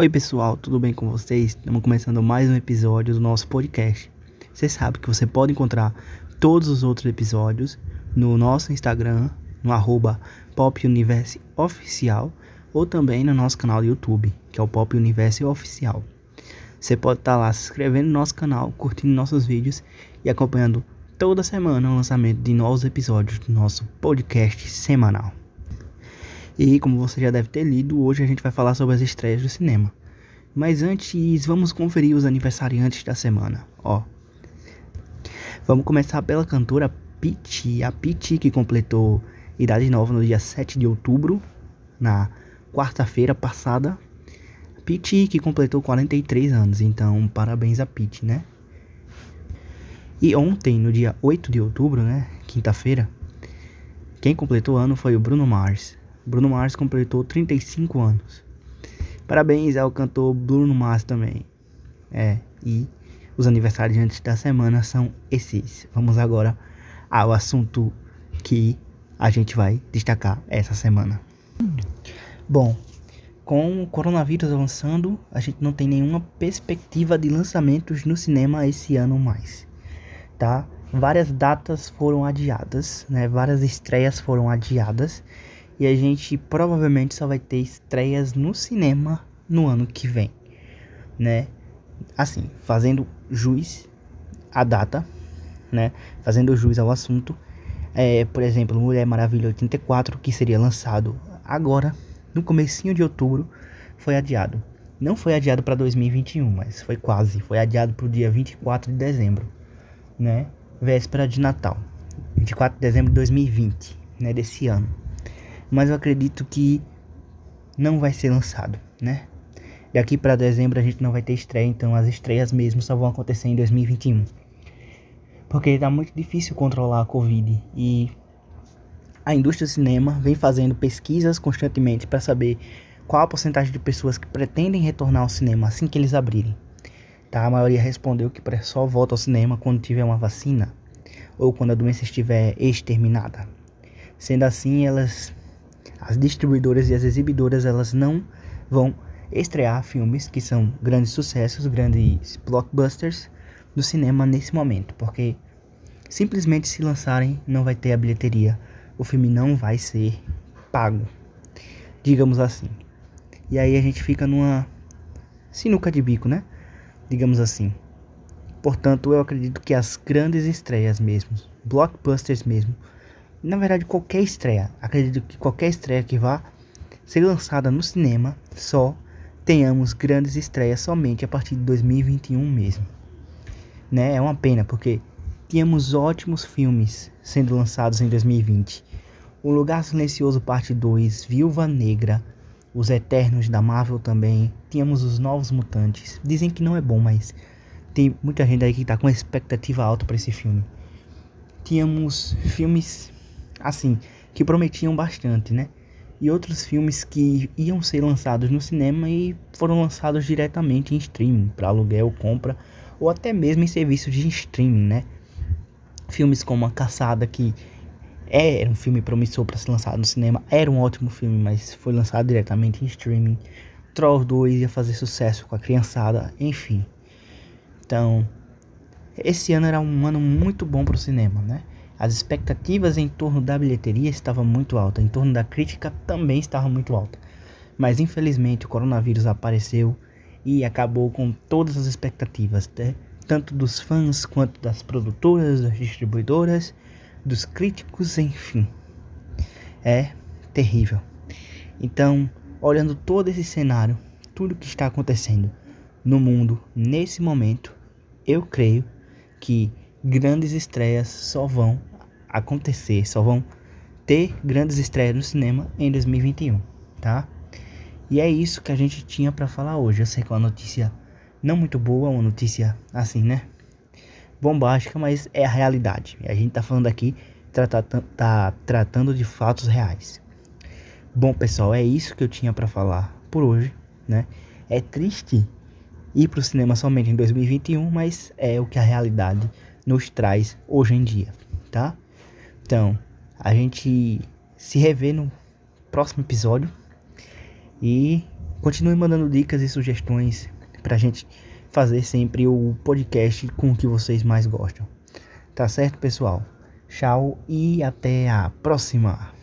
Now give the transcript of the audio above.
Oi pessoal, tudo bem com vocês? Estamos começando mais um episódio do nosso podcast. Você sabe que você pode encontrar todos os outros episódios no nosso Instagram, no arroba ou também no nosso canal do YouTube, que é o Pop Universe Oficial. Você pode estar lá se inscrevendo no nosso canal, curtindo nossos vídeos e acompanhando toda semana o lançamento de novos episódios do nosso podcast semanal. E como você já deve ter lido, hoje a gente vai falar sobre as estreias do cinema. Mas antes, vamos conferir os aniversariantes da semana. Ó, vamos começar pela cantora Pitty, a Pitty que completou idade nova no dia 7 de outubro, na quarta-feira passada. Pitty que completou 43 anos, então parabéns a Pitty, né? E ontem, no dia 8 de outubro, né, quinta-feira, quem completou o ano foi o Bruno Mars. Bruno Mars completou 35 anos. Parabéns ao cantor Bruno Mars também. É, e os aniversários antes da semana são esses. Vamos agora ao assunto que a gente vai destacar essa semana. Bom, com o coronavírus avançando, a gente não tem nenhuma perspectiva de lançamentos no cinema esse ano mais, tá? Várias datas foram adiadas, né? Várias estreias foram adiadas e a gente provavelmente só vai ter estreias no cinema no ano que vem, né? Assim, fazendo juiz à data, né? Fazendo juiz ao assunto, é, por exemplo, Mulher Maravilha 84, que seria lançado agora, no comecinho de outubro, foi adiado. Não foi adiado para 2021, mas foi quase. Foi adiado para o dia 24 de dezembro, né? Véspera de Natal. 24 de dezembro de 2020, né? Desse ano mas eu acredito que não vai ser lançado, né? Daqui para dezembro a gente não vai ter estreia, então as estreias mesmo só vão acontecer em 2021. Porque tá muito difícil controlar a Covid e a indústria do cinema vem fazendo pesquisas constantemente para saber qual a porcentagem de pessoas que pretendem retornar ao cinema assim que eles abrirem. Tá? A maioria respondeu que só volta ao cinema quando tiver uma vacina ou quando a doença estiver exterminada. Sendo assim, elas as distribuidoras e as exibidoras elas não vão estrear filmes que são grandes sucessos, grandes blockbusters no cinema nesse momento, porque simplesmente se lançarem não vai ter a bilheteria, o filme não vai ser pago, digamos assim. E aí a gente fica numa sinuca de bico, né? Digamos assim. Portanto, eu acredito que as grandes estreias mesmo, blockbusters mesmo, na verdade, qualquer estreia, acredito que qualquer estreia que vá ser lançada no cinema, só tenhamos grandes estreias somente a partir de 2021 mesmo. Né? É uma pena, porque tínhamos ótimos filmes sendo lançados em 2020. O Lugar Silencioso Parte 2, Viúva Negra, Os Eternos da Marvel também, tínhamos Os Novos Mutantes. Dizem que não é bom, mas tem muita gente aí que tá com expectativa alta para esse filme. Tínhamos filmes assim, que prometiam bastante, né? E outros filmes que iam ser lançados no cinema e foram lançados diretamente em streaming, para aluguel, compra ou até mesmo em serviços de streaming, né? Filmes como A Caçada, que era um filme promissor para ser lançado no cinema, era um ótimo filme, mas foi lançado diretamente em streaming. Trolls 2 ia fazer sucesso com a criançada, enfim. Então, esse ano era um ano muito bom para o cinema, né? As expectativas em torno da bilheteria estavam muito altas, em torno da crítica também estava muito alta. Mas infelizmente o coronavírus apareceu e acabou com todas as expectativas, né? tanto dos fãs quanto das produtoras, das distribuidoras, dos críticos, enfim. É terrível. Então, olhando todo esse cenário, tudo que está acontecendo no mundo nesse momento, eu creio que grandes estreias só vão acontecer, só vão ter grandes estreias no cinema em 2021, tá? E é isso que a gente tinha para falar hoje. Eu sei que é uma notícia não muito boa, uma notícia assim, né? Bombástica, mas é a realidade. A gente tá falando aqui, trata, tá tratando de fatos reais. Bom, pessoal, é isso que eu tinha para falar por hoje, né? É triste ir pro cinema somente em 2021, mas é o que a realidade nos traz hoje em dia, tá? Então, a gente se revê no próximo episódio e Continue mandando dicas e sugestões pra gente fazer sempre o podcast com o que vocês mais gostam. Tá certo, pessoal? Tchau e até a próxima!